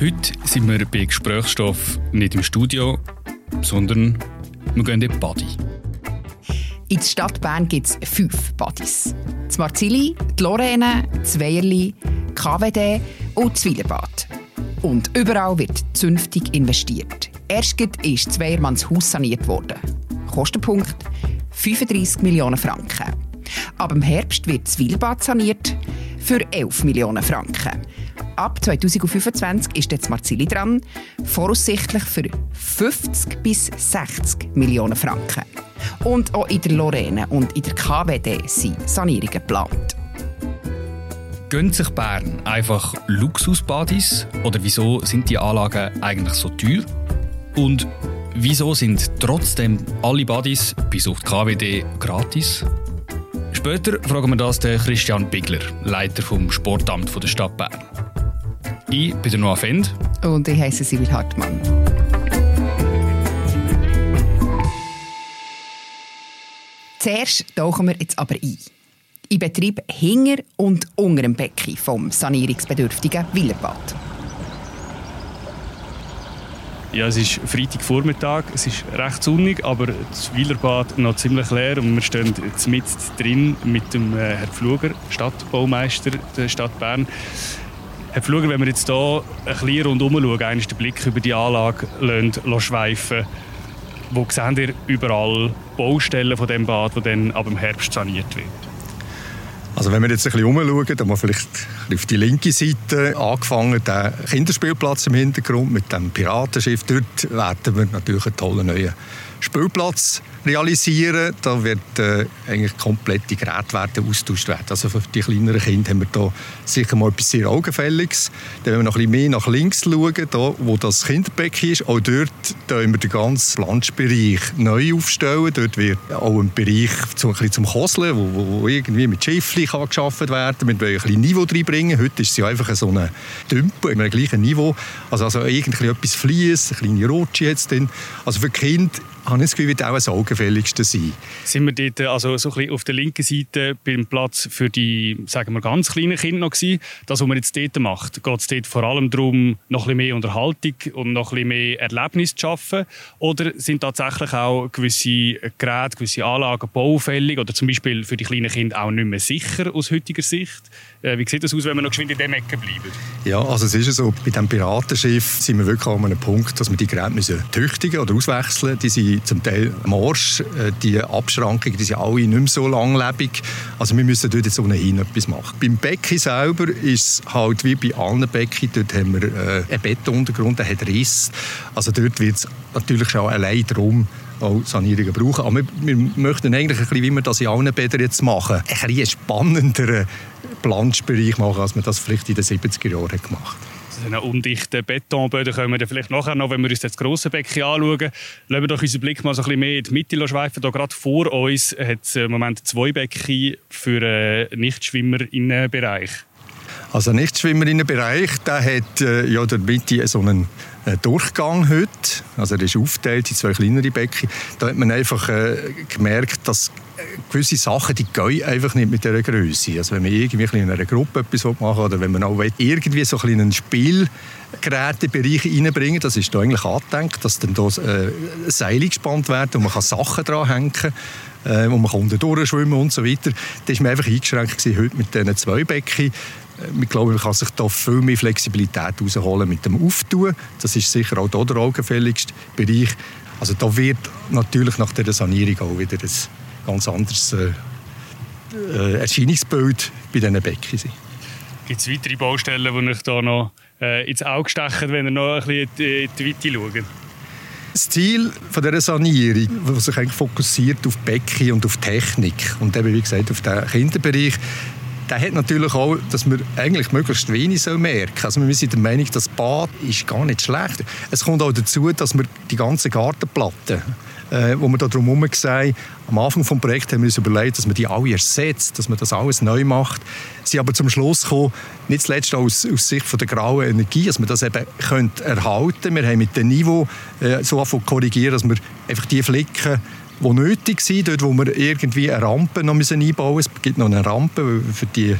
Heute sind wir bei Gesprächsstoff nicht im Studio, sondern wir gehen in die Body. In der Stadt Bern gibt es fünf Badis. Das Marzili, die Lorraine, das Weierli, KWD und das Wielerbad. Und überall wird zünftig investiert. Erst ist das Weiermanns Haus saniert worden. Kostenpunkt 35 Millionen Franken. Ab dem Herbst wird das Wielerbad saniert für 11 Millionen Franken. Ab 2025 ist jetzt Marzili dran, voraussichtlich für 50 bis 60 Millionen Franken. Und auch in der Lorraine und in der KWD sind Sanierungen geplant. Gönnt sich Bern einfach Luxusbadis oder wieso sind die Anlagen eigentlich so teuer? Und wieso sind trotzdem alle Badis bis auf die KWD gratis? Später fragen wir das den Christian Bigler, Leiter vom Sportamt der Stadt Bern. Ich bin der Noah Fend. Und ich heiße Sibyl Hartmann. Zuerst tauchen wir jetzt aber ein. In Betrieb hinter und unter dem Becken vom sanierungsbedürftigen Willerbad. Ja, es ist Freitagvormittag, es ist recht sonnig, aber das Wielerbad noch ziemlich leer und wir stehen mit drin mit dem äh, Herrn Pfluger, Stadtbaumeister der Stadt Bern. Pfluger, wenn wir jetzt hier ein bisschen rundherum schauen, einen den Blick über die Anlage schweifen wo sehen ihr überall Baustellen von dem Bad, die dann ab dem Herbst saniert wird? Also wenn wir jetzt ein bisschen umschauen, dann wir vielleicht auf die linke Seite angefangen, der Kinderspielplatz im Hintergrund mit dem Piratenschiff. Dort werden wir natürlich einen tollen neuen Spielplatz realisieren. Da wird äh, eigentlich komplett die werden austauscht werden. Also für die kleineren Kinder haben wir da sicher mal etwas sehr Augenfälliges. Dann, wenn wir noch ein bisschen mehr nach links schauen, da, wo das Kinderbecken ist, auch dort wir den ganzen Landbereich neu aufstellen. Dort wird auch ein Bereich zum, ein zum Koseln, wo, wo, irgendwie mit Schiffli geschaffen werden kann. Wir wollen ein bisschen Niveau reinbringen. Heute ist es ja einfach so ein Tümpel, im gleichen Niveau. Also, also irgendwie etwas Fließ, eine kleine Rutsche jetzt drin. Also für Kinder habe ich das Gefühl, wird auch das Augenfälligste sein. Sind wir dort also so ein bisschen auf der linken Seite beim Platz für die sagen wir, ganz kleinen Kinder noch gewesen? Das, was man jetzt dort macht, geht es dort vor allem darum, noch ein bisschen mehr Unterhaltung und noch ein bisschen mehr Erlebnis zu schaffen? Oder sind tatsächlich auch gewisse Geräte, gewisse Anlagen baufällig oder zum Beispiel für die kleinen Kinder auch nicht mehr sicher aus heutiger Sicht? Äh, wie sieht das aus, wenn wir noch geschwind in dieser Ecke bleiben? Ja, also es ist so, bei diesem Piratenschiff sind wir wirklich an einem Punkt, dass wir die Geräte müssen tüchtigen oder auswechseln. Die sind zum Teil morsch, äh, die Abschrankungen, die sind alle nicht mehr so langlebig. Also wir müssen dort jetzt ohnehin etwas machen. Beim Becken selber ist es halt wie bei allen Becken, dort haben wir äh, einen Betonuntergrund, der hat Riss. Also dort wird es natürlich schon allein darum, auch Sanierungen brauchen. Aber wir, möchten eigentlich ein bisschen, wie wir das in allen Bädern jetzt machen, ein bisschen spannenderen Planschbereich machen, als wir das vielleicht in den 70er Jahren gemacht haben einen undichten Betonböden können wir vielleicht nachher noch, wenn wir uns das grosse Becken anschauen, lassen wir doch unseren Blick mal so ein bisschen mehr in die Mitte schweifen. Hier gerade vor uns hat es im Moment zwei Becken für äh, Nichtschwimmerinnenbereich. Also ein Nichtschwimmerinnenbereich, der hat äh, ja der Mitte so einen äh, Durchgang heute. Also er ist aufgeteilt in zwei kleinere Becken. Da hat man einfach äh, gemerkt, dass gewisse Sachen, die gehen einfach nicht mit dieser Größe. Also wenn man irgendwie in einer Gruppe etwas machen oder wenn man auch irgendwie so einen Spielgerätebereich reinbringen das ist da eigentlich angedenkt, dass dann da äh, Seile gespannt werden und man kann Sachen dran hängen äh, wo man unten durchschwimmen und so weiter. Da war man einfach eingeschränkt heute mit diesen zwei Becken. Äh, ich glaube, man kann sich da viel mehr Flexibilität herausholen mit dem Auftun. Das ist sicher auch hier der augenfälligste Bereich. Also da wird natürlich nach der Sanierung auch wieder ein ganz anderes äh, äh, Erscheinungsbild bei diesen Becken sein. Gibt es weitere Baustellen, die euch da noch äh, ins Auge stechen, wenn ihr noch ein bisschen in die Weite schaut? Das Ziel von dieser Sanierung, das sich eigentlich fokussiert auf Becken und auf Technik und eben, wie gesagt, auf den Kinderbereich, der hat natürlich auch, dass wir eigentlich möglichst wenig merken sollen. Also wir sind der Meinung, das Bad ist gar nicht schlecht. Es kommt auch dazu, dass wir die ganze Gartenplatte äh, wo wir da drumherum sehen, am Anfang des Projekts haben wir uns überlegt, dass man die alle ersetzt, dass man das alles neu macht. Sie aber zum Schluss gekommen, nicht zuletzt aus, aus Sicht von der grauen Energie, dass man das eben könnte erhalten Wir haben mit dem Niveau äh, so korrigieren, dass wir einfach die Flicken die nötig sind, dort wo wir irgendwie eine Rampe noch müssen einbauen müssen. Es gibt noch eine Rampe für die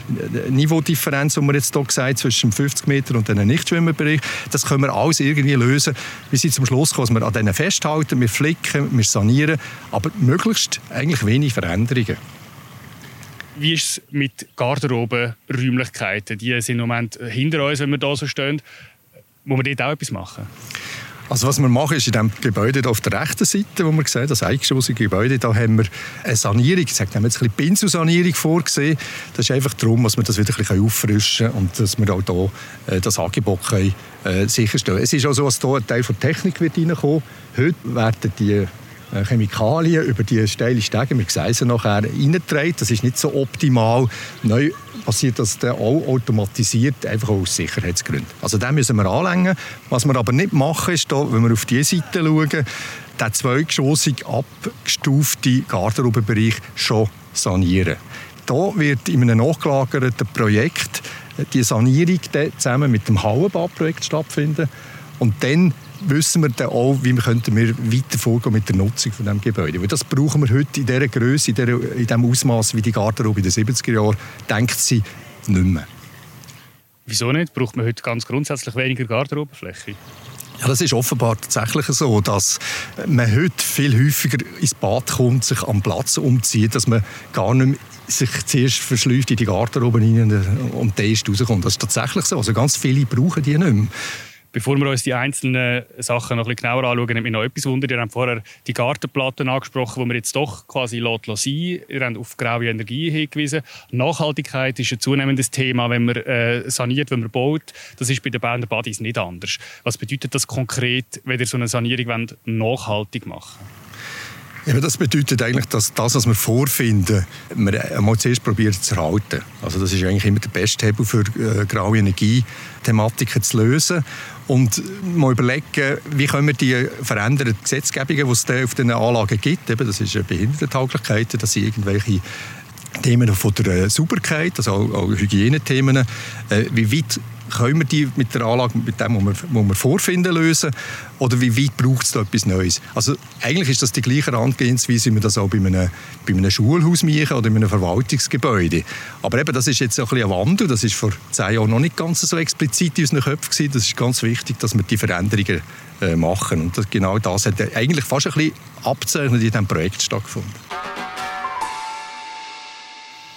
Niveaudifferenz, die wir jetzt hier gesagt zwischen 50 Meter und einem Nichtschwimmerbereich. Das können wir alles irgendwie lösen. Wir sind zum Schluss gekommen, dass wir an denen festhalten, wir flicken, wir sanieren, aber möglichst eigentlich wenig Veränderungen. Wie ist es mit Garderobenräumlichkeiten? Die sind im Moment hinter uns, wenn wir hier so stehen. Muss man dort auch etwas machen? Also was wir machen, ist in dem Gebäude auf der rechten Seite, wo wir sehen, das eingeschossige Gebäude, da haben wir eine Sanierung, ich sage, haben jetzt ein bisschen Pinselsanierung vorgesehen. Das ist einfach darum, dass wir das wieder ein bisschen auffrischen können und dass wir auch hier äh, das Angebot können, äh, sicherstellen Es ist auch so, dass hier ein Teil der Technik wird reinkommen. Heute werden die Chemikalien über die steile Stege, sehen sie nachher, reingetragen. Das ist nicht so optimal. Neu passiert das dann auch automatisiert, einfach aus Sicherheitsgründen. Also den müssen wir anlängen. Was wir aber nicht machen, ist, da, wenn wir auf diese Seite schauen, den zweigeschossig abgestuften Garderobenbereich schon sanieren. Da wird in einem nachgelagerten Projekt die Sanierung zusammen mit dem Hallenbadprojekt stattfinden. Und dann wissen wir dann auch, wie wir, könnten wir weiter vorgehen mit der Nutzung von dem Gebäude. Weil das brauchen wir heute in dieser Größe, in, dieser, in dem Ausmaß wie die Garderobe in den 70er Jahren, denkt sie nicht mehr. Wieso nicht? Braucht man heute ganz grundsätzlich weniger Garderobenfläche? Ja, das ist offenbar tatsächlich so, dass man heute viel häufiger ins Bad kommt, sich am Platz umzieht, dass man gar nicht mehr sich zuerst verschläft in die Garderobe rein und dann erst rauskommt. Das ist tatsächlich so. Also ganz viele brauchen die nicht mehr. Bevor wir uns die einzelnen Sachen noch ein bisschen genauer anschauen, nimmt mich noch etwas Wunder. Ihr habt vorher die Gartenplatten angesprochen, die wir jetzt doch quasi sein Ihr habt auf graue Energie hingewiesen. Nachhaltigkeit ist ein zunehmendes Thema, wenn man äh, saniert, wenn man baut. Das ist bei den Berner Badis nicht anders. Was bedeutet das konkret, wenn ihr so eine Sanierung nachhaltig machen wollt? Ja, das bedeutet eigentlich, dass das, was wir vorfinden, wir einmal zuerst probieren zu erhalten. Also das ist eigentlich immer der beste Hebel für äh, graue Energie-Thematiken zu lösen. Und mal überlegen, wie können wir die veränderten Gesetzgebungen, die es auf diesen Anlagen gibt, eben, das ist Behindertentauglichkeit, das sind irgendwelche Themen von der Sauberkeit, also auch, auch Hygienethemen, äh, wie weit können wir die mit der Anlage, mit dem, was wir, was wir vorfinden, lösen? Oder wie weit braucht es da etwas Neues? Also eigentlich ist das die gleiche Herangehensweise, wie wir das auch bei einem, bei einem Schulhaus machen oder in einem Verwaltungsgebäude. Aber eben, das ist jetzt ein bisschen ein Wandel. Das ist vor zehn Jahren noch nicht ganz so explizit in unseren Köpfen gewesen. Das ist ganz wichtig, dass wir die Veränderungen äh, machen. Und das, genau das hat eigentlich fast ein bisschen abzeichnet in diesem Projekt stattgefunden.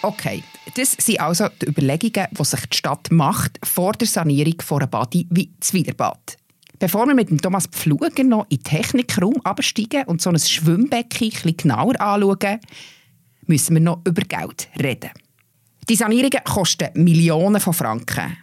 Okay, das sind also die Überlegungen, die sich die Stadt macht vor der Sanierung von einer Badi wie Zwilerbad. Bevor wir mit dem Thomas Pfluger noch in den Technikraum absteigen und so ein Schwimmbecken ein genauer anschauen, müssen wir noch über Geld reden. Die Sanierungen kosten Millionen von Franken.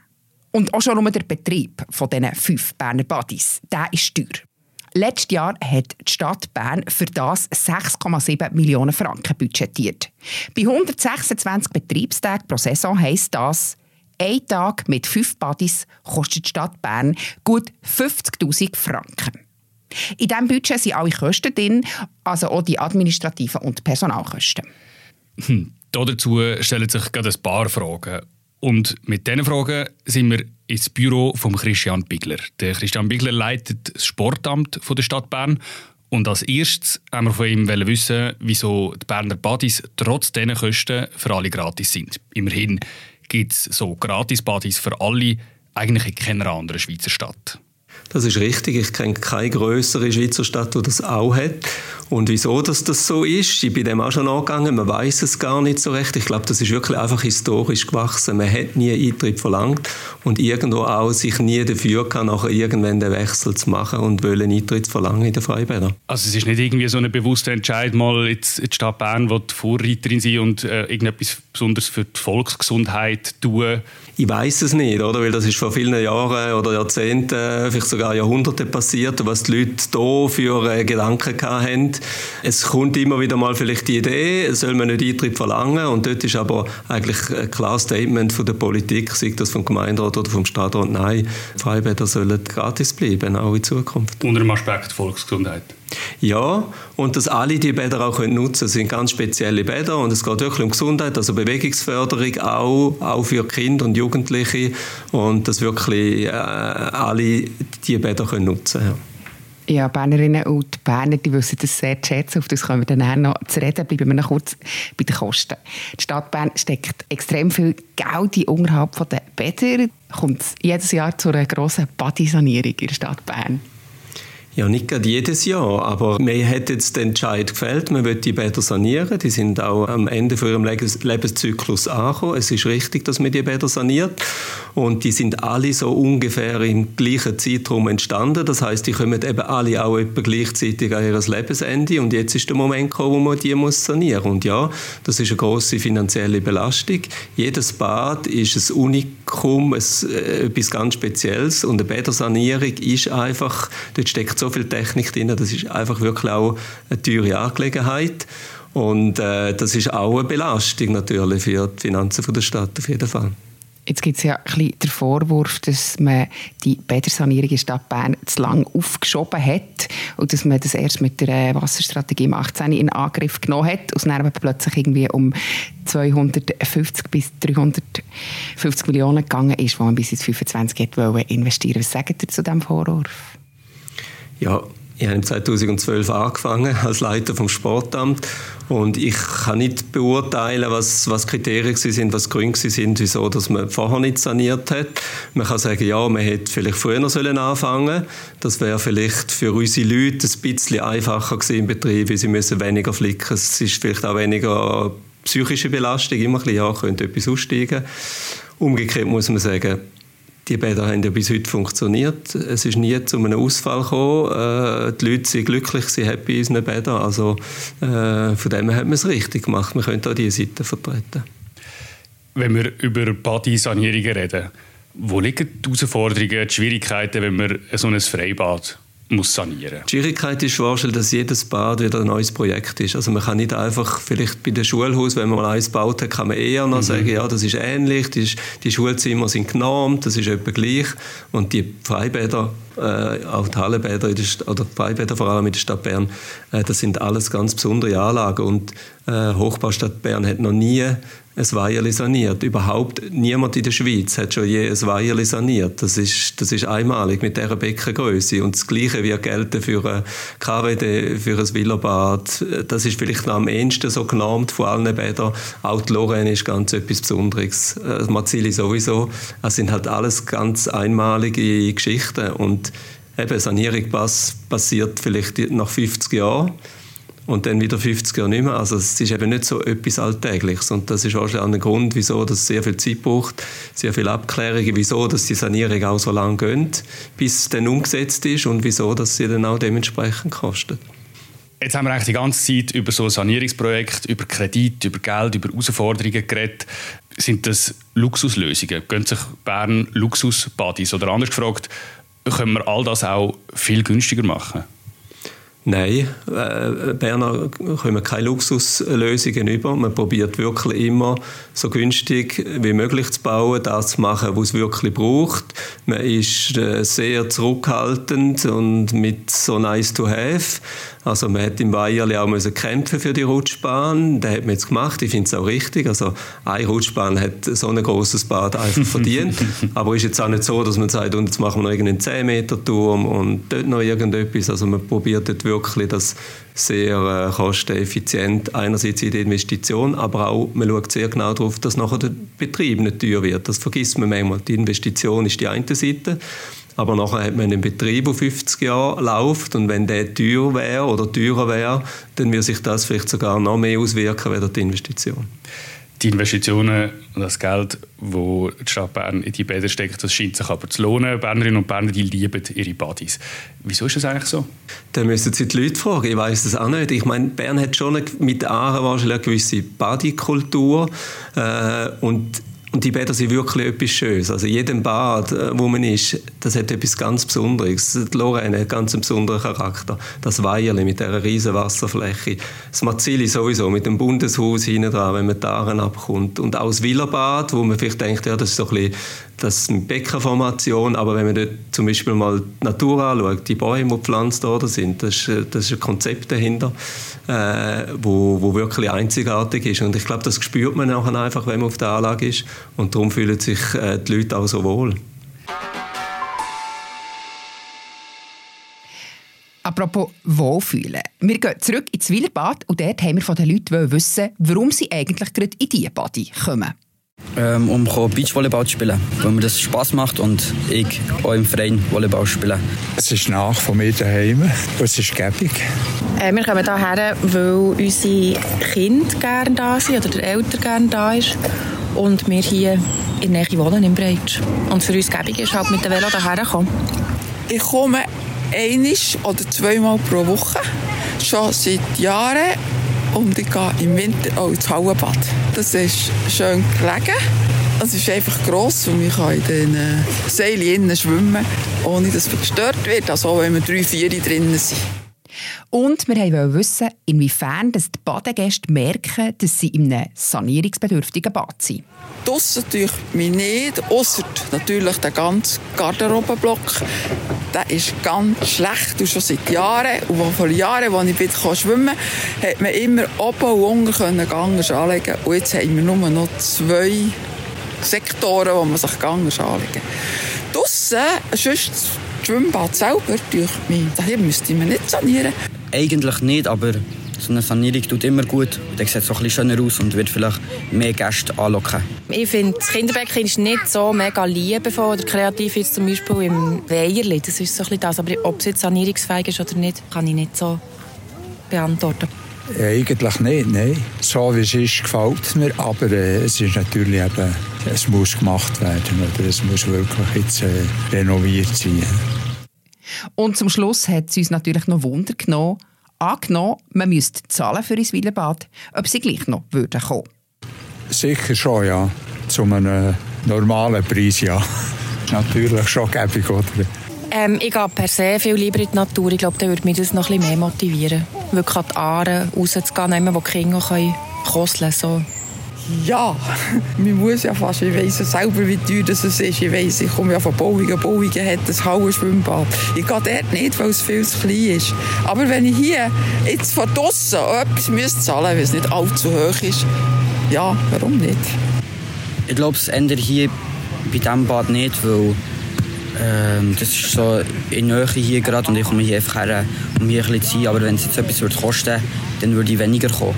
Und auch schon nur der Betrieb von diesen fünf Berner Badis, der ist teuer. Letztes Jahr hat die Stadt Bern für das 6,7 Millionen Franken budgetiert. Bei 126 Betriebstagen pro Saison heisst das, ein Tag mit fünf Buddies kostet die Stadt Bern gut 50.000 Franken. In diesem Budget sind alle Kosten drin, also auch die administrativen und Personalkosten. Hm. Dazu stellen sich gerade ein paar Fragen. Und mit diesen Fragen sind wir ins Büro von Christian Bigler. Der Christian Bigler leitet das Sportamt der Stadt Bern. Und als erstes haben wir von ihm wissen, wieso die Berner Badis trotz diesen Kosten für alle gratis sind. Immerhin gibt es so Gratis-Badis für alle eigentlich in keiner anderen Schweizer Stadt. Das ist richtig. Ich kenne keine größere Schweizer Stadt, die das auch hat. Und wieso dass das so ist, ich bin dem auch schon angegangen, man weiß es gar nicht so recht. Ich glaube, das ist wirklich einfach historisch gewachsen. Man hat nie Eintritt verlangt und irgendwo auch sich nie dafür kann, nachher irgendwann den Wechsel zu machen und wollen Eintritt verlangen in den Freibädern. Also es ist nicht irgendwie so eine bewusste Entscheidung, mal jetzt die Stadt Bern will Vorreiterin sein und äh, irgendetwas besonders für die Volksgesundheit tun? Ich weiß es nicht, oder? Weil das ist vor vielen Jahren oder Jahrzehnten, vielleicht sogar Jahrhunderten passiert, was die Leute hier für äh, Gedanken hatten. Es kommt immer wieder mal vielleicht die Idee, soll man nicht Eintritt verlangen und dort ist aber eigentlich ein klares Statement von der Politik, sei das vom Gemeinderat oder vom Stadtrat, nein, Freibäder sollen gratis bleiben, auch in Zukunft. Unter dem Aspekt Volksgesundheit. Ja, und dass alle die Bäder auch nutzen können. Sind ganz spezielle Bäder und es geht wirklich um Gesundheit, also Bewegungsförderung auch, auch für Kinder und Jugendliche und dass wirklich äh, alle die Bäder können nutzen können. Ja. Ja, Bernerinnen und Berner, die wissen das sehr zu schätzen. Auf das können wir dann noch zu reden. Bleiben wir noch kurz bei den Kosten. Die Stadt Bern steckt extrem viel Geld in unterhalb der Bäder. Kommt es jedes Jahr zu einer grossen Badisanierung in der Stadt Bern? Ja, nicht gerade jedes Jahr, aber mir hat jetzt den Entscheid gefällt, man will die Bäder sanieren. Die sind auch am Ende von ihrem Lebenszyklus angekommen. Es ist richtig, dass man die Bäder saniert. Und die sind alle so ungefähr im gleichen Zeitraum entstanden. Das heißt, die kommen eben alle auch etwa gleichzeitig an ihr Lebensende. Und jetzt ist der Moment gekommen, wo man die muss sanieren muss. Und ja, das ist eine große finanzielle Belastung. Jedes Bad ist ein Unikum, äh, etwas ganz Spezielles. Und eine Bädersanierung ist einfach, dort steckt so viel Technik drin, das ist einfach wirklich auch eine teure Angelegenheit. Und äh, das ist auch eine Belastung natürlich für die Finanzen der Stadt auf jeden Fall. Jetzt gibt es ja ein den Vorwurf, dass man die Bädersanierung in der Stadt Bern zu lange aufgeschoben hat und dass man das erst mit der Wasserstrategie im 18 in Angriff genommen hat und dann plötzlich irgendwie um 250 bis 350 Millionen gegangen ist, die man bis ins 25 wollte investieren. Was sagt ihr zu diesem Vorwurf? Ja, ich habe 2012 angefangen als Leiter vom Sportamt und ich kann nicht beurteilen, was, was Kriterien sind, was Gründe sind, wieso dass man vorher nicht saniert hat. Man kann sagen, ja, man hätte vielleicht früher sollen anfangen. Das wäre vielleicht für unsere Leute ein bisschen einfacher gewesen im Betrieb, weil sie müssen weniger flicken. Es ist vielleicht auch weniger psychische Belastung, immer ein bisschen, ja, könnte etwas aussteigen. Umgekehrt muss man sagen, die Bäder haben ja bis heute funktioniert. Es ist nie zu einem Ausfall gekommen. Äh, die Leute sind glücklich, sie happy in unseren Bädern. Also äh, von dem hat man es richtig gemacht. Man könnte auch diese Seite vertreten. Wenn wir über Badisanierungen reden, wo liegen die Herausforderungen, die Schwierigkeiten, wenn man so ein Freibad muss sanieren. Die Schwierigkeit ist vorstellen, dass jedes Bad wieder ein neues Projekt ist. Also man kann nicht einfach, vielleicht bei dem Schulhaus, wenn man mal eins gebaut hat, kann man eher noch mhm. sagen, ja, das ist ähnlich, die, die Schulzimmer sind genormt, das ist etwa gleich. Und die Freibäder, äh, auch die Hallenbäder der oder die Freibäder vor allem in der Stadt Bern, äh, das sind alles ganz besondere Anlagen. Und äh, Hochbaustadt Bern hat noch nie ein Weierli saniert. Überhaupt niemand in der Schweiz hat schon je ein Weierli saniert. Das ist, das ist einmalig mit dieser Beckengröße. Und das Gleiche wird gelten für ein KWD, für ein Villabad. Das ist vielleicht noch am ehesten so genormt von allen Bädern. Auch die Lorraine ist ganz etwas Besonderes. Äh, Marzili sowieso. Das sind halt alles ganz einmalige Geschichten. Und eben, Sanierung passiert vielleicht nach 50 Jahren und dann wieder 50 Jahre nicht mehr. Also es ist eben nicht so etwas Alltägliches und das ist auch ein Grund, wieso das sehr viel Zeit braucht, sehr viele Abklärungen, wieso dass die Sanierung auch so lange geht, bis es dann umgesetzt ist und wieso dass sie dann auch dementsprechend kostet. Jetzt haben wir eigentlich die ganze Zeit über so Sanierungsprojekte, über Kredit, über Geld, über Herausforderungen geredet. Sind das Luxuslösungen? Gehen sich Bern Luxusbadis? Oder anders gefragt, können wir all das auch viel günstiger machen? Nein, äh, Berner kommen keine Luxuslösungen über. Man probiert wirklich immer so günstig wie möglich zu bauen, das zu machen, was es wirklich braucht. Man ist äh, sehr zurückhaltend und mit so nice to have. Also man hat im Weierli auch müssen kämpfen für die Rutschbahn. Das hat man jetzt gemacht. Ich finde es auch richtig. Also eine Rutschbahn hat so ein großes Bad einfach verdient. Aber es ist jetzt auch nicht so, dass man sagt, und jetzt machen wir noch irgendeinen 10 Meter Turm und dort noch irgendetwas. Also man probiert dort wirklich das sehr äh, kosteneffizient einerseits in der Investition, aber auch man schaut sehr genau darauf, dass nachher der Betrieb nicht teuer wird. Das vergisst man manchmal. Die Investition ist die eine Seite aber nachher hat man einen Betrieb, der 50 Jahre läuft und wenn der teuer wäre oder teurer wäre, dann würde sich das vielleicht sogar noch mehr auswirken als die Investition. Die Investitionen und das Geld, das die Stadt Bern in die Bäder steckt, das scheint sich aber zu lohnen. Bernerinnen und Berner die lieben ihre Buddies. Wieso ist das eigentlich so? Da müssen Sie die Leute fragen. Ich weiß das auch nicht. Ich meine, Bern hat schon mit Aachen wahrscheinlich eine gewisse Bodykultur. Äh, und und die Bäder sind wirklich etwas Schönes. Also jedem Bad, äh, wo man ist, das hat etwas ganz Besonderes. Die Lorraine hat ganz einen besonderen Charakter. Das Weierli mit dieser riesen Wasserfläche. Das Marzili sowieso mit dem Bundeshaus hinten dran, wenn man Aaren abkommt. Und auch das Villabad, wo man vielleicht denkt, ja, das ist so ein bisschen das ist eine Beckenformation, aber wenn man dort zum Beispiel mal die Natur anschaut, die Bäume, die gepflanzt worden sind, das ist, das ist ein Konzept dahinter, äh, wo, wo wirklich einzigartig ist. Und ich glaube, das spürt man auch einfach, wenn man auf der Anlage ist. Und darum fühlen sich äh, die Leute auch so wohl. Apropos Wohlfühlen. Wir gehen zurück ins Willerbad und dort haben wir von den Leuten wissen, warum sie eigentlich gerade in diese Body kommen. Ähm, um Beachvolleyball zu spielen, weil mir das Spass macht und ich auch im Verein Volleyball spiele. Es ist nach von mir daheim und es ist gäbig. Äh, wir kommen hierher, weil unsere Kinder gerne da sind oder der Eltern gerne da ist und wir hier in der Nähe wohnen, im Breitsch. Und für uns gäbig ist halt mit dem Velo hierher kommen. Ich komme einmal oder zweimal pro Woche, schon seit Jahren. Und ich gehe im Winter auch ins Hallenbad. Das ist schön gelegen. Es ist einfach gross und man kann in den Seilen schwimmen, ohne dass man gestört wird. Also auch wenn wir drei, vier drinnen sind. Und wir wollten wissen, inwiefern die Badegäste merken, dass sie in einem sanierungsbedürftigen Bad sind. Draussen natürlich mich nicht, außer natürlich der ganze Garderobenblock. Der ist ganz schlecht und schon seit Jahren. Und vor Jahren, als ich bitte schwimmen konnte, hat man immer oben und unten Gangers anlegen Und jetzt haben wir nur noch zwei Sektoren, wo man sich Gangers anlegen kann. Draussen, sonst das Schwimmbad selber, durch mich, hier müsste man nicht sanieren. Eigentlich nicht, aber so eine Sanierung tut immer gut. Dann sieht es auch ein bisschen schöner aus und wird vielleicht mehr Gäste anlocken. Ich finde, das Kinderbecken ist nicht so mega liebevoll oder kreativ jetzt zum Beispiel im Weierli. Das ist so ein bisschen das. Aber ob es jetzt sanierungsfähig ist oder nicht, kann ich nicht so beantworten. Eigentlich nicht, nein. So wie es ist, gefällt es mir. Aber äh, es ist natürlich eben, es muss gemacht werden. Oder es muss wirklich jetzt äh, renoviert sein. Und zum Schluss hat es uns natürlich noch Wunder genommen, angenommen, man müsste zahlen für ein Wielenbad, ob sie gleich noch würden kommen. Sicher schon, ja. Zu einem normalen Preis, ja. Natürlich schon gäbig, oder? Ähm, ich gehe per se viel lieber in die Natur. Ich glaube, dann würde mich das noch ein bisschen mehr motivieren. Wirklich an die Aare rauszugehen, wo die Kinder kosten können. Ja, man muss ja fast, ich weiss ja selber, wie teuer das ist. Ich weiss, ich komme ja von Bauungen. Bauungen hat ein Hallenschwimmbad. Ich gehe dort nicht, weil es viel zu klein ist. Aber wenn ich hier jetzt von draussen etwas müsste zahlen weil es nicht allzu hoch ist, ja, warum nicht? Ich glaube, es ändert hier bei diesem Bad nicht, weil ähm, das ist so in Nähe hier gerade und ich komme hier einfach her, um hier ein bisschen zu sein. Aber wenn es jetzt etwas würde kosten dann würde ich weniger kommen.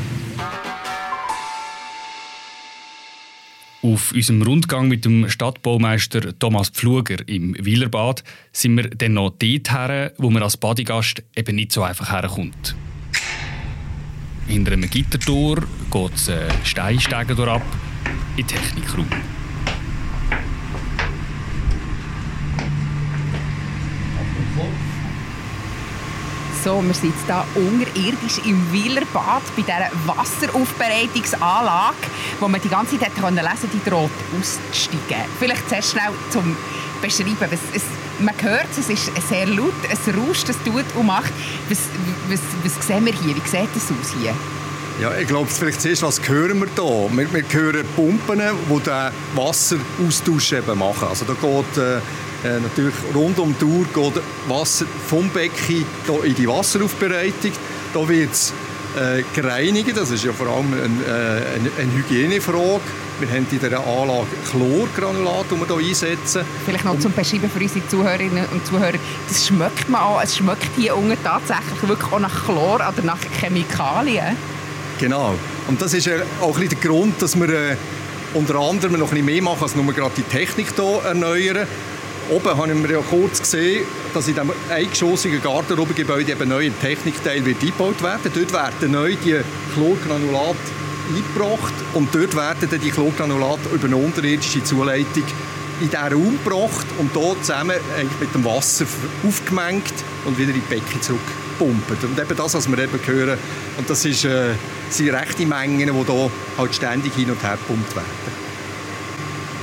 Auf unserem Rundgang mit dem Stadtbaumeister Thomas Pfluger im Wielerbad sind wir dann noch dort her, wo man als Badegast eben nicht so einfach herkommt. Hinter einem Gittertor geht es äh, Steinsteigen ab in den Technikraum. So, wir sind hier unterirdisch im Wielerbad bei dieser Wasseraufbereitungsanlage, wo man die ganze Zeit lesen konnte, die droht auszusteigen. Vielleicht zuerst schnell zum Beschreiben. Es, es, man hört es, es ist sehr laut, es rauscht, es tut und macht. Was, was, was sehen wir hier? Wie sieht das aus hier? Ja, ich glaube, vielleicht zuerst, was hören wir hier? Wir, wir hören Pumpen, die den Wasseraustausch eben machen. Also da geht äh, äh, natürlich rund um die Uhr geht Wasser vom Becken in die Wasseraufbereitung. Da wird es äh, gereinigt. Das ist ja vor allem eine, äh, eine Hygienefrage. Wir haben in dieser Anlage Chlorgranulat, das wir hier einsetzen. Vielleicht noch zum Beschreiben für unsere Zuhörerinnen und Zuhörer. Das schmeckt man auch. Es schmeckt hier unten tatsächlich wirklich auch nach Chlor oder nach Chemikalien. Genau. Und das ist auch ein der Grund, dass wir äh, unter anderem noch ein bisschen mehr machen, als nur gerade die Technik hier erneuern. Oben haben wir ja kurz gesehen, dass in diesem eingeschossigen Garderobengebäude eben neue Technikteile wird eingebaut werden. Dort werden neu die Chlorgranulate eingebracht und dort werden dann die Chlorgranulate über eine unterirdische Zuleitung in diesen Raum gebracht und hier zusammen mit dem Wasser aufgemengt und wieder in die Becken zurückgepumpt. Und eben das, was wir eben hören, und das ist, äh, sind rechte Mengen, die hier halt ständig hin und her gepumpt werden.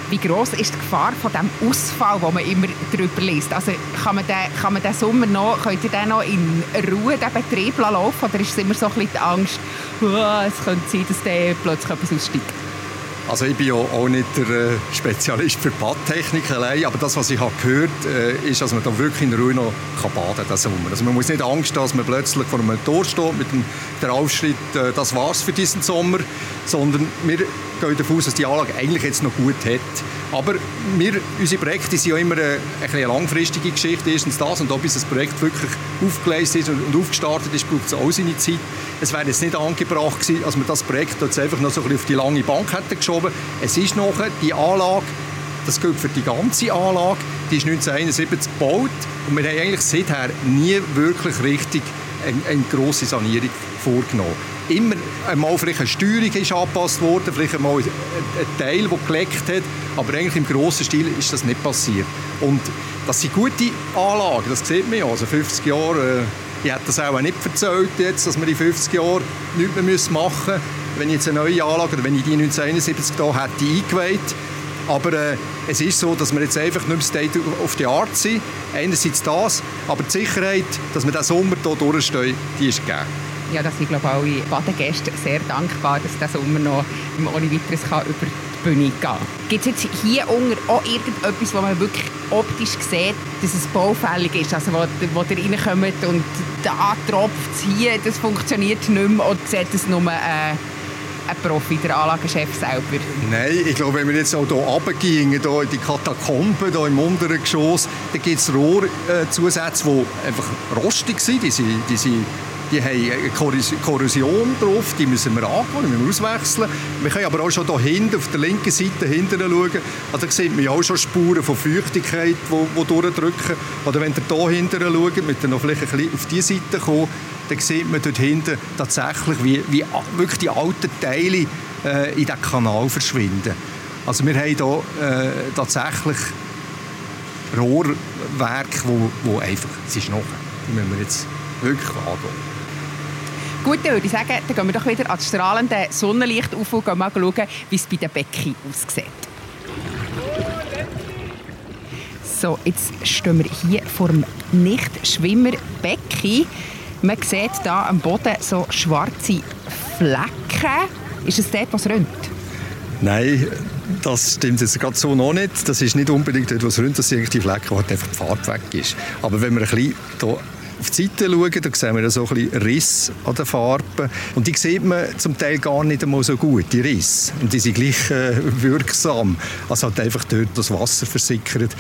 Wie groß ist die Gefahr von dem Ausfall, wo man immer darüber liest? Also kann man den, kann man den Sommer noch, könnt ihr den noch in Ruhe den Betrieb laufen oder ist es immer so ein bisschen die Angst, es könnte sein, dass der plötzlich etwas aussteigt? Also ich bin ja auch nicht der äh, Spezialist für Badtechnik allein, aber das, was ich habe gehört habe, äh, ist, dass man da wirklich in Ruhe noch baden kann Sommer. Also man muss nicht Angst haben, dass man plötzlich vor einem Tor steht mit dem Aufschritt, äh, das war's für diesen Sommer, sondern wir gehen davon aus, dass die Anlage eigentlich jetzt noch gut hat Aber wir, unsere Projekte sind ja immer eine, eine langfristige Geschichte. Erstens das und auch bis das Projekt wirklich aufgeleistet ist und aufgestartet ist, braucht es auch seine Zeit. Es wäre jetzt nicht angebracht gewesen, als wir das Projekt jetzt einfach noch so ein bisschen auf die lange Bank hätten geschoben. Es ist noch die Anlage, das gilt für die ganze Anlage, die ist 1971 gebaut und wir haben eigentlich seither nie wirklich richtig eine, eine grosse Sanierung vorgenommen. Immer einmal vielleicht eine Steuerung ist angepasst worden, vielleicht einmal ein Teil, der geleckt hat, aber eigentlich im grossen Stil ist das nicht passiert. Und das sind gute Anlagen, das sieht man ja. Also 50 Jahre, äh, ich hätte das auch nicht erzählt, jetzt, dass wir in 50 Jahren nichts mehr machen müssen. Wenn ich jetzt eine neue Anlage, oder wenn ich die 1971 da hätte eingeweiht, aber äh, es ist so, dass wir jetzt einfach nicht mehr State of the Art sind. Einerseits das, aber die Sicherheit, dass wir diesen Sommer hier durchstehen, die ist gegeben. Ja, da sind glaube ich alle Badegäste sehr dankbar, dass der Sommer noch ohne weiteres über die Bühne gehen kann. Gibt es jetzt hier unten auch irgendetwas, wo man wirklich optisch sieht, dass es baufällig ist? Also wo, wo ihr reinkommt und da tropft es hier, das funktioniert nicht mehr oder sieht es nur... Äh, ein Profi, der Anlagenchef selber? Nein, ich glaube, wenn wir jetzt auch hier runtergehen, hier in die Katakomben, hier im unteren Geschoss, dann gibt es Rohrzusätze, die einfach rostig sind. Die sind, die sind die haben Korrosion drauf, die müssen wir angehen, die müssen wir auswechseln. Wir können aber auch schon hier hinten, auf der linken Seite hinten schauen. Also da sieht man ja auch schon Spuren von Feuchtigkeit, die, die durchdrücken. Oder wenn ihr hier hinten schaut, mit noch vielleicht ein auf diese Seite kommen, dann sieht man dort hinten tatsächlich, wie, wie wirklich die alten Teile äh, in diesen Kanal verschwinden. Also wir haben hier äh, tatsächlich Rohrwerke, wo, wo einfach, es ist noch, die müssen wir jetzt wirklich angehen. Gut, dann würde ich sagen, dann gehen wir doch wieder ans strahlende Sonnenlicht auf und mal schauen, wie es bei den Becken aussieht. So, jetzt stehen wir hier vor dem Nichtschwimmerbecken. Man sieht hier am Boden so schwarze Flecken. Ist es dort, was rinnt? Nein, das stimmt jetzt gerade so noch nicht. Das ist nicht unbedingt dort, was rinnt. Das sind die Flecken, wo einfach die Farbe weg ist. Aber wenn wir ein bisschen auf die Seite schauen, dann sehen wir so ein bisschen Riss an den Farben. Und die sieht man zum Teil gar nicht einmal so gut, die Risse. Und die sind gleich äh, wirksam. Also hat einfach dort das Wasser versickert.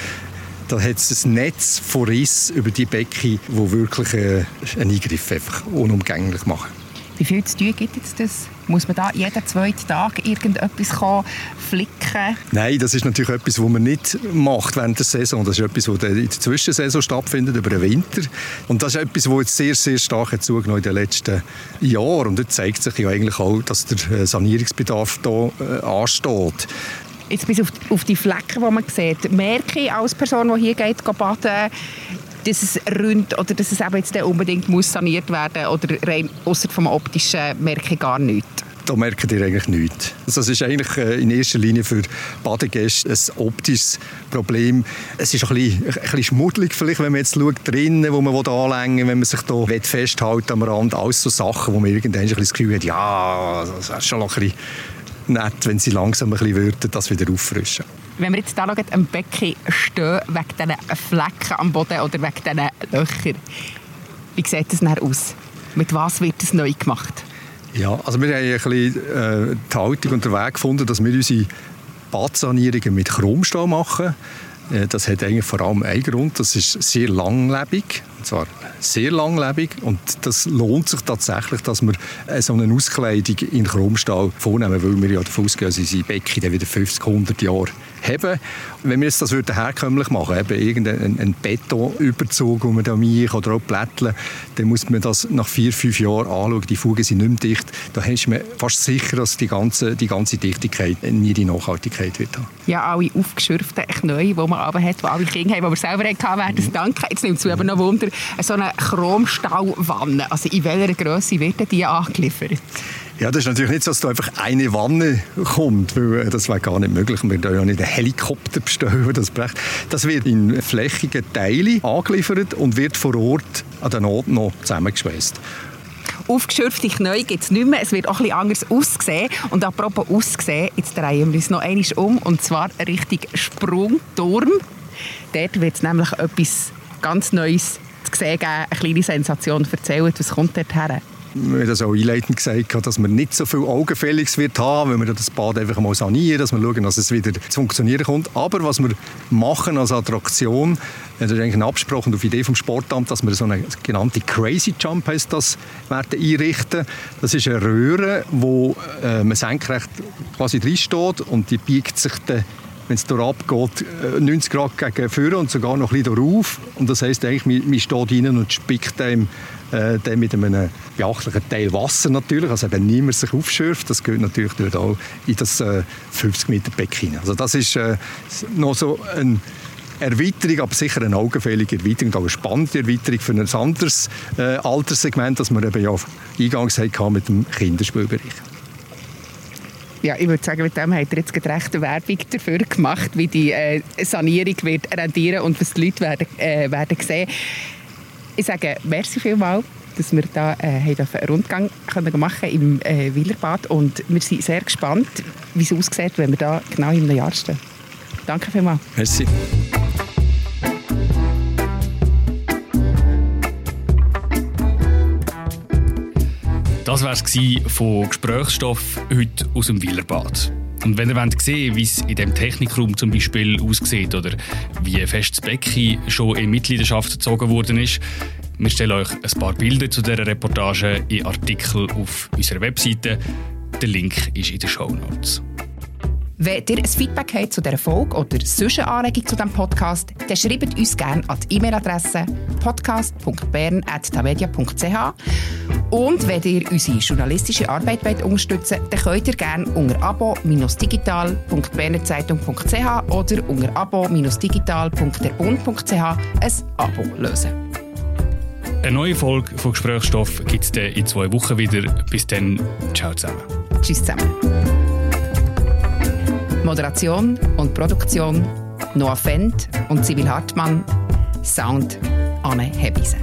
Da hat es ein Netz von Riss über die Becken, wo wirklich äh, einen Eingriff einfach unumgänglich machen. Wie viel zu tun gibt es das? Muss man da jeden zweiten Tag irgendetwas flicken? Nein, das ist natürlich etwas, was man nicht macht während der Saison. Das ist etwas, was in der Zwischensaison stattfindet, über den Winter. Und das ist etwas, was jetzt sehr, sehr stark zugenommen in den letzten Jahren. Und dort zeigt sich ja eigentlich auch, dass der äh, Sanierungsbedarf hier äh, ansteht. Jetzt bis auf, auf die Flecken, die man sieht, merke ich als Person, die hier geht, baden dass es rund oder dass es jetzt unbedingt muss saniert werden oder rein außer vom optischen merke ich gar nichts? da merken ihr eigentlich nichts. Also das ist eigentlich äh, in erster Linie für Badegäste ein optisches Problem. Es ist ein bisschen, ein bisschen schmuddelig, wenn man jetzt schaut, drinnen, wo man anlängen will, wenn man sich da festhalten am Rand. Alles so Sachen, wo man irgendwann ein das Gefühl hat, ja, das ist schon ein bisschen nett, wenn sie langsam ein bisschen würden, das wieder auffrischen. Wenn wir jetzt hier am Becken stehen, wegen diesen Flecken am Boden oder wegen diesen Löchern, wie sieht das aus? Mit was wird das neu gemacht? Ja, also wir haben ein bisschen äh, die Haltung und den Weg gefunden, dass wir unsere Badsanierungen mit Chromstahl machen. Äh, das hat eigentlich vor allem einen Grund, das ist sehr langlebig, und zwar sehr langlebig. Und das lohnt sich tatsächlich, dass wir so eine Auskleidung in Chromstahl vornehmen, weil wir ja davon ausgehen, dass unsere Becken dann wieder 50, 100 Jahre haben. Wenn wir jetzt das würden herkömmlich machen, eben irgendeinen Betonüberzug, wo wir da Milch oder auch Plätteln, dann muss man das nach vier, fünf Jahren anschauen. Die Fugen sind nicht mehr dicht. Da ist man fast sicher, dass die ganze, die ganze Dichtigkeit nie die Nachhaltigkeit wird haben. Ja, alle aufgeschürften Knie, die man aber hat, die alle Kinder haben, die wir selber hatten, werden es danken. Jetzt nimmt es aber noch Wunder, so eine Chromstauwanne. Also in welcher Größe wird die angeliefert? Ja, das ist natürlich nicht so, dass da einfach eine Wanne kommt, weil äh, das wäre gar nicht möglich. Wir können ja nicht einen Helikopter bestellen, das brecht. Das wird in flächigen Teilen angeliefert und wird vor Ort an der Not noch zusammengeschweißt aufgeschürfte Knie gibt es nicht mehr. Es wird auch etwas anders aussehen. Und apropos aussehen, jetzt drehen wir uns noch einmal um. Und zwar richtig Sprungturm. Dort wird es nämlich etwas ganz Neues zu sehen geben. Eine kleine Sensation. Erzählt, was kommt dort her? Wie das auch einleitend gesagt dass man nicht so viel Augenfälliges wird haben, wenn wir das Bad einfach mal sanieren, dass wir schauen, dass es wieder zu funktionieren kommt. Aber was wir machen als Attraktion, das ist eigentlich eine Absprache auf Idee vom Sportamt, dass wir so eine genannte Crazy Jump heißt das, werden einrichten. Das ist eine Röhre, wo äh, man senkrecht quasi drin steht und die biegt sich dann wenn es hier abgeht, 90 äh, Grad gegen vorne und sogar noch ein bisschen rauf. Und das heisst eigentlich, man, man steht rein und spickt dem äh, mit einem beachtlichen Teil Wasser natürlich, also eben niemand sich aufschürft. Das gehört natürlich dort auch in das äh, 50 Meter Becken Also das ist äh, noch so ein Erweiterung, aber sicher eine augenfällige Erweiterung, auch eine spannende Erweiterung für ein anderes äh, Alterssegment, das wir eben ja eingangs hatten mit dem Kinderspielbereich. Ja, ich würde sagen, mit dem hat er jetzt recht Werbung dafür gemacht, wie die äh, Sanierung wird rendieren und was die Leute werden, äh, werden sehen. Ich sage merci vielmals, dass wir da äh, einen Rundgang können machen im äh, Willerbad und wir sind sehr gespannt, wie es aussieht, wenn wir da genau in einem Jahr stehen. Danke vielmals. Merci. Das war es von Gesprächsstoff heute aus dem Willerbad. Und wenn ihr wollt sehen wie es in dem Technikraum zum Beispiel aussieht oder wie fest das Becken schon in Mitgliedschaft gezogen worden ist, wir stellen euch ein paar Bilder zu dieser Reportage in Artikel auf unserer Webseite. Der Link ist in den Show Notes. Wenn ihr ein Feedback habt zu dieser Folge oder sonst eine Anregung zu diesem Podcast, dann schreibt uns gerne an die E-Mail-Adresse podcast.bern.tamedia.ch Und wenn ihr unsere journalistische Arbeit unterstützen wollt, dann könnt ihr gerne unter abo-digital.bernerzeitung.ch oder unter abo-digital.derbund.ch ein Abo lösen. Eine neue Folge von Gesprächsstoff gibt es in zwei Wochen wieder. Bis dann, ciao zusammen. Tschüss zusammen. Moderation und Produktion Noah Fendt und Sibyl Hartmann. Sound Anne Hebise.